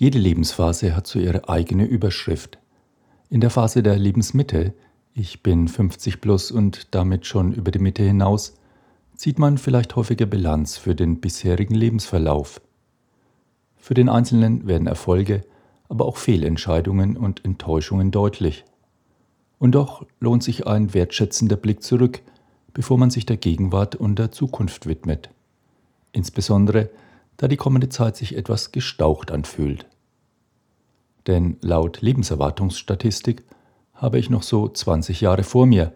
Jede Lebensphase hat so ihre eigene Überschrift. In der Phase der Lebensmitte, ich bin 50 plus und damit schon über die Mitte hinaus, zieht man vielleicht häufiger Bilanz für den bisherigen Lebensverlauf. Für den Einzelnen werden Erfolge, aber auch Fehlentscheidungen und Enttäuschungen deutlich. Und doch lohnt sich ein wertschätzender Blick zurück, bevor man sich der Gegenwart und der Zukunft widmet. Insbesondere, da die kommende Zeit sich etwas gestaucht anfühlt. Denn laut Lebenserwartungsstatistik habe ich noch so 20 Jahre vor mir.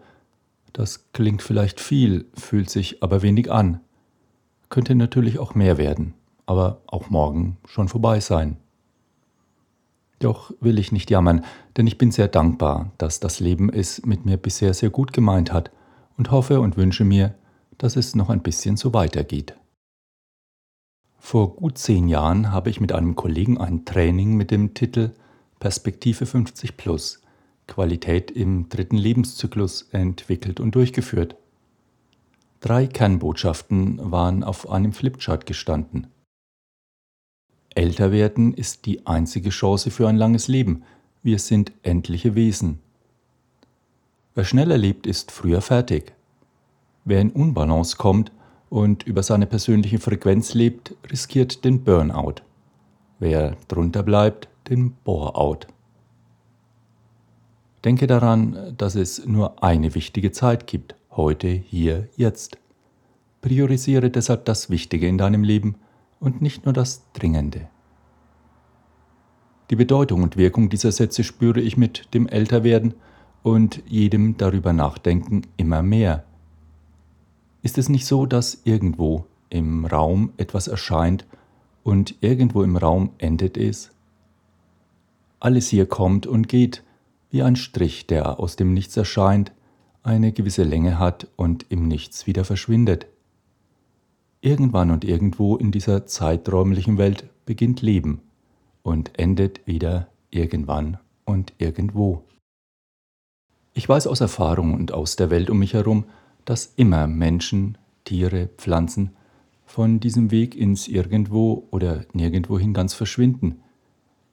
Das klingt vielleicht viel, fühlt sich aber wenig an. Könnte natürlich auch mehr werden, aber auch morgen schon vorbei sein. Doch will ich nicht jammern, denn ich bin sehr dankbar, dass das Leben es mit mir bisher sehr gut gemeint hat und hoffe und wünsche mir, dass es noch ein bisschen so weitergeht. Vor gut zehn Jahren habe ich mit einem Kollegen ein Training mit dem Titel Perspektive 50 Plus Qualität im dritten Lebenszyklus entwickelt und durchgeführt. Drei Kernbotschaften waren auf einem Flipchart gestanden. Älter werden ist die einzige Chance für ein langes Leben. Wir sind endliche Wesen. Wer schneller lebt, ist früher fertig. Wer in Unbalance kommt und über seine persönliche Frequenz lebt, riskiert den Burnout. Wer drunter bleibt, den Bore-out. Denke daran, dass es nur eine wichtige Zeit gibt, heute, hier, jetzt. Priorisiere deshalb das Wichtige in deinem Leben und nicht nur das Dringende. Die Bedeutung und Wirkung dieser Sätze spüre ich mit dem Älterwerden und jedem darüber nachdenken immer mehr. Ist es nicht so, dass irgendwo im Raum etwas erscheint und irgendwo im Raum endet es? Alles hier kommt und geht, wie ein Strich, der aus dem Nichts erscheint, eine gewisse Länge hat und im Nichts wieder verschwindet. Irgendwann und irgendwo in dieser zeiträumlichen Welt beginnt Leben und endet wieder irgendwann und irgendwo. Ich weiß aus Erfahrung und aus der Welt um mich herum, dass immer Menschen, Tiere, Pflanzen von diesem Weg ins Irgendwo oder Nirgendwohin ganz verschwinden.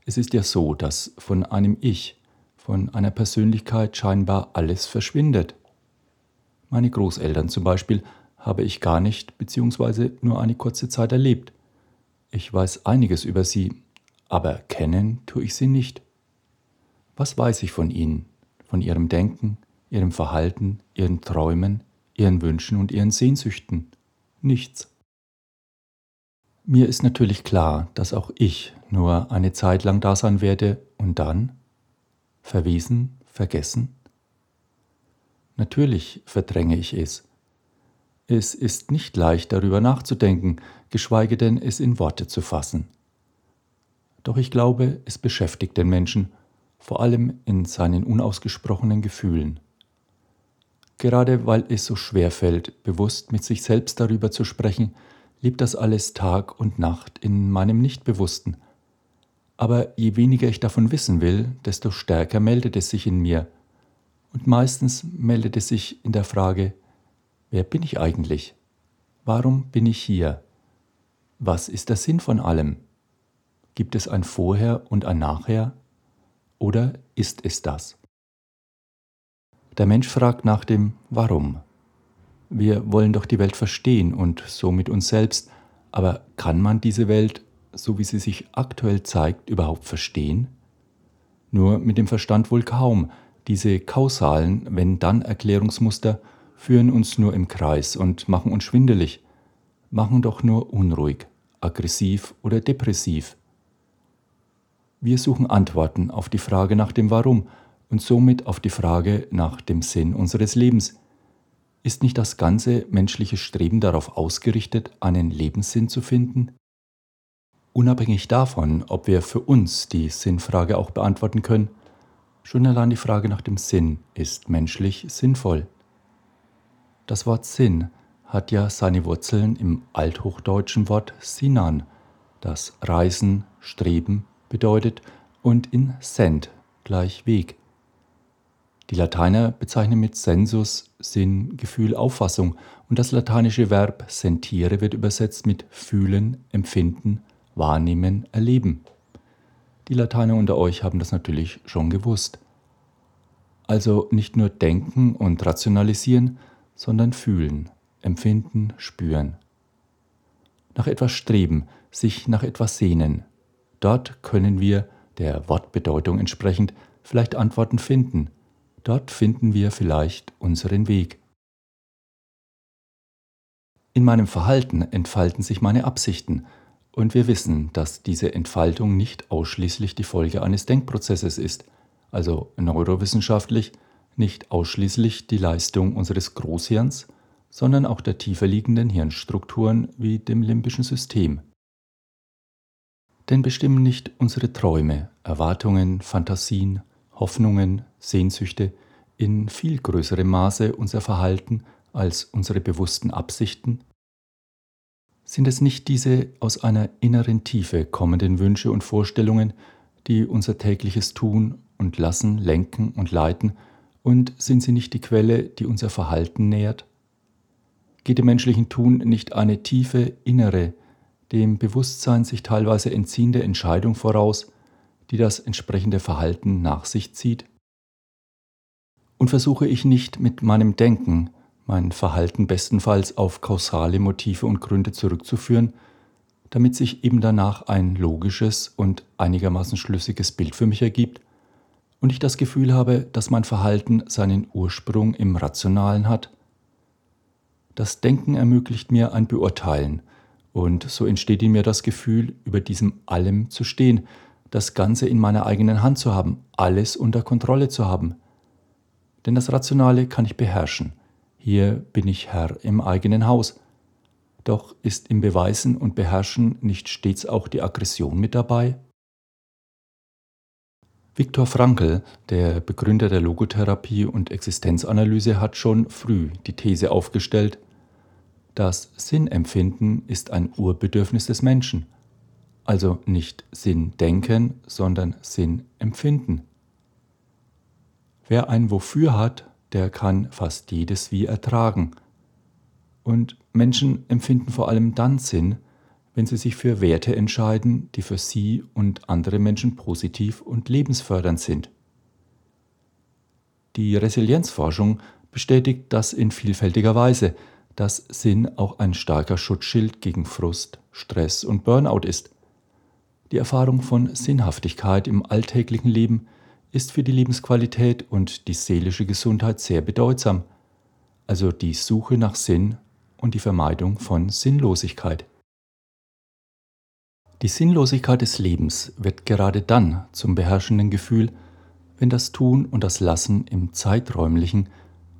Es ist ja so, dass von einem Ich, von einer Persönlichkeit scheinbar alles verschwindet. Meine Großeltern zum Beispiel habe ich gar nicht bzw. nur eine kurze Zeit erlebt. Ich weiß einiges über sie, aber kennen tue ich sie nicht. Was weiß ich von ihnen, von ihrem Denken, ihrem Verhalten, ihren Träumen, ihren Wünschen und ihren Sehnsüchten? Nichts. Mir ist natürlich klar, dass auch ich nur eine Zeit lang da sein werde und dann verwiesen, vergessen? Natürlich verdränge ich es, es ist nicht leicht darüber nachzudenken, geschweige denn es in Worte zu fassen. Doch ich glaube, es beschäftigt den Menschen, vor allem in seinen unausgesprochenen Gefühlen. Gerade weil es so schwer fällt, bewusst mit sich selbst darüber zu sprechen, lebt das alles Tag und Nacht in meinem Nichtbewussten. Aber je weniger ich davon wissen will, desto stärker meldet es sich in mir. Und meistens meldet es sich in der Frage, Wer bin ich eigentlich? Warum bin ich hier? Was ist der Sinn von allem? Gibt es ein Vorher und ein Nachher? Oder ist es das? Der Mensch fragt nach dem Warum. Wir wollen doch die Welt verstehen und somit uns selbst, aber kann man diese Welt, so wie sie sich aktuell zeigt, überhaupt verstehen? Nur mit dem Verstand wohl kaum. Diese kausalen, wenn dann Erklärungsmuster führen uns nur im Kreis und machen uns schwindelig, machen doch nur unruhig, aggressiv oder depressiv. Wir suchen Antworten auf die Frage nach dem Warum und somit auf die Frage nach dem Sinn unseres Lebens. Ist nicht das ganze menschliche Streben darauf ausgerichtet, einen Lebenssinn zu finden? Unabhängig davon, ob wir für uns die Sinnfrage auch beantworten können, schon allein die Frage nach dem Sinn ist menschlich sinnvoll. Das Wort Sinn hat ja seine Wurzeln im althochdeutschen Wort Sinan, das Reisen, Streben bedeutet und in Send gleich Weg. Die Lateiner bezeichnen mit sensus Sinn, Gefühl, Auffassung und das lateinische Verb sentire wird übersetzt mit fühlen, empfinden, wahrnehmen, erleben. Die Lateiner unter euch haben das natürlich schon gewusst. Also nicht nur denken und rationalisieren, sondern fühlen, empfinden, spüren. Nach etwas streben, sich nach etwas sehnen. Dort können wir, der Wortbedeutung entsprechend, vielleicht Antworten finden. Dort finden wir vielleicht unseren Weg. In meinem Verhalten entfalten sich meine Absichten, und wir wissen, dass diese Entfaltung nicht ausschließlich die Folge eines Denkprozesses ist, also neurowissenschaftlich nicht ausschließlich die Leistung unseres Großhirns, sondern auch der tiefer liegenden Hirnstrukturen wie dem limbischen System. Denn bestimmen nicht unsere Träume, Erwartungen, Fantasien, Hoffnungen, Sehnsüchte in viel größerem Maße unser Verhalten als unsere bewussten Absichten? Sind es nicht diese aus einer inneren Tiefe kommenden Wünsche und Vorstellungen, die unser tägliches Tun und Lassen lenken und leiten, und sind sie nicht die Quelle, die unser Verhalten nährt? Geht dem menschlichen Tun nicht eine tiefe innere, dem Bewusstsein sich teilweise entziehende Entscheidung voraus, die das entsprechende Verhalten nach sich zieht? Und versuche ich nicht mit meinem Denken, mein Verhalten bestenfalls auf kausale Motive und Gründe zurückzuführen, damit sich eben danach ein logisches und einigermaßen schlüssiges Bild für mich ergibt und ich das Gefühl habe, dass mein Verhalten seinen Ursprung im Rationalen hat. Das Denken ermöglicht mir ein Beurteilen, und so entsteht in mir das Gefühl, über diesem allem zu stehen, das Ganze in meiner eigenen Hand zu haben, alles unter Kontrolle zu haben. Denn das Rationale kann ich beherrschen, hier bin ich Herr im eigenen Haus. Doch ist im Beweisen und Beherrschen nicht stets auch die Aggression mit dabei? Viktor Frankl, der Begründer der Logotherapie und Existenzanalyse, hat schon früh die These aufgestellt, das Sinnempfinden ist ein Urbedürfnis des Menschen, also nicht Sinndenken, sondern Sinnempfinden. Wer ein Wofür hat, der kann fast jedes Wie ertragen. Und Menschen empfinden vor allem dann Sinn, wenn sie sich für Werte entscheiden, die für sie und andere Menschen positiv und lebensfördernd sind. Die Resilienzforschung bestätigt das in vielfältiger Weise, dass Sinn auch ein starker Schutzschild gegen Frust, Stress und Burnout ist. Die Erfahrung von Sinnhaftigkeit im alltäglichen Leben ist für die Lebensqualität und die seelische Gesundheit sehr bedeutsam, also die Suche nach Sinn und die Vermeidung von Sinnlosigkeit. Die Sinnlosigkeit des Lebens wird gerade dann zum beherrschenden Gefühl, wenn das Tun und das Lassen im Zeiträumlichen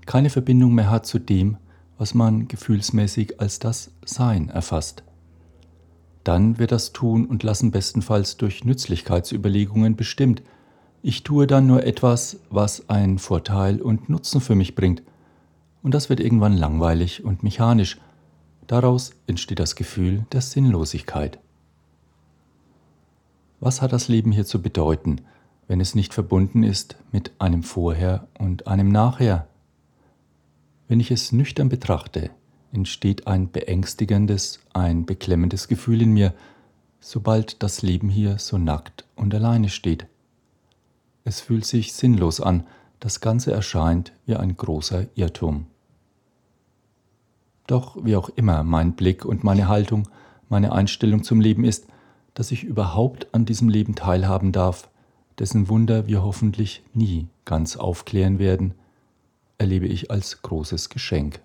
keine Verbindung mehr hat zu dem, was man gefühlsmäßig als das Sein erfasst. Dann wird das Tun und Lassen bestenfalls durch Nützlichkeitsüberlegungen bestimmt, ich tue dann nur etwas, was einen Vorteil und Nutzen für mich bringt. Und das wird irgendwann langweilig und mechanisch. Daraus entsteht das Gefühl der Sinnlosigkeit. Was hat das Leben hier zu bedeuten, wenn es nicht verbunden ist mit einem Vorher und einem Nachher? Wenn ich es nüchtern betrachte, entsteht ein beängstigendes, ein beklemmendes Gefühl in mir, sobald das Leben hier so nackt und alleine steht. Es fühlt sich sinnlos an, das Ganze erscheint wie ein großer Irrtum. Doch wie auch immer mein Blick und meine Haltung, meine Einstellung zum Leben ist, dass ich überhaupt an diesem Leben teilhaben darf, dessen Wunder wir hoffentlich nie ganz aufklären werden, erlebe ich als großes Geschenk.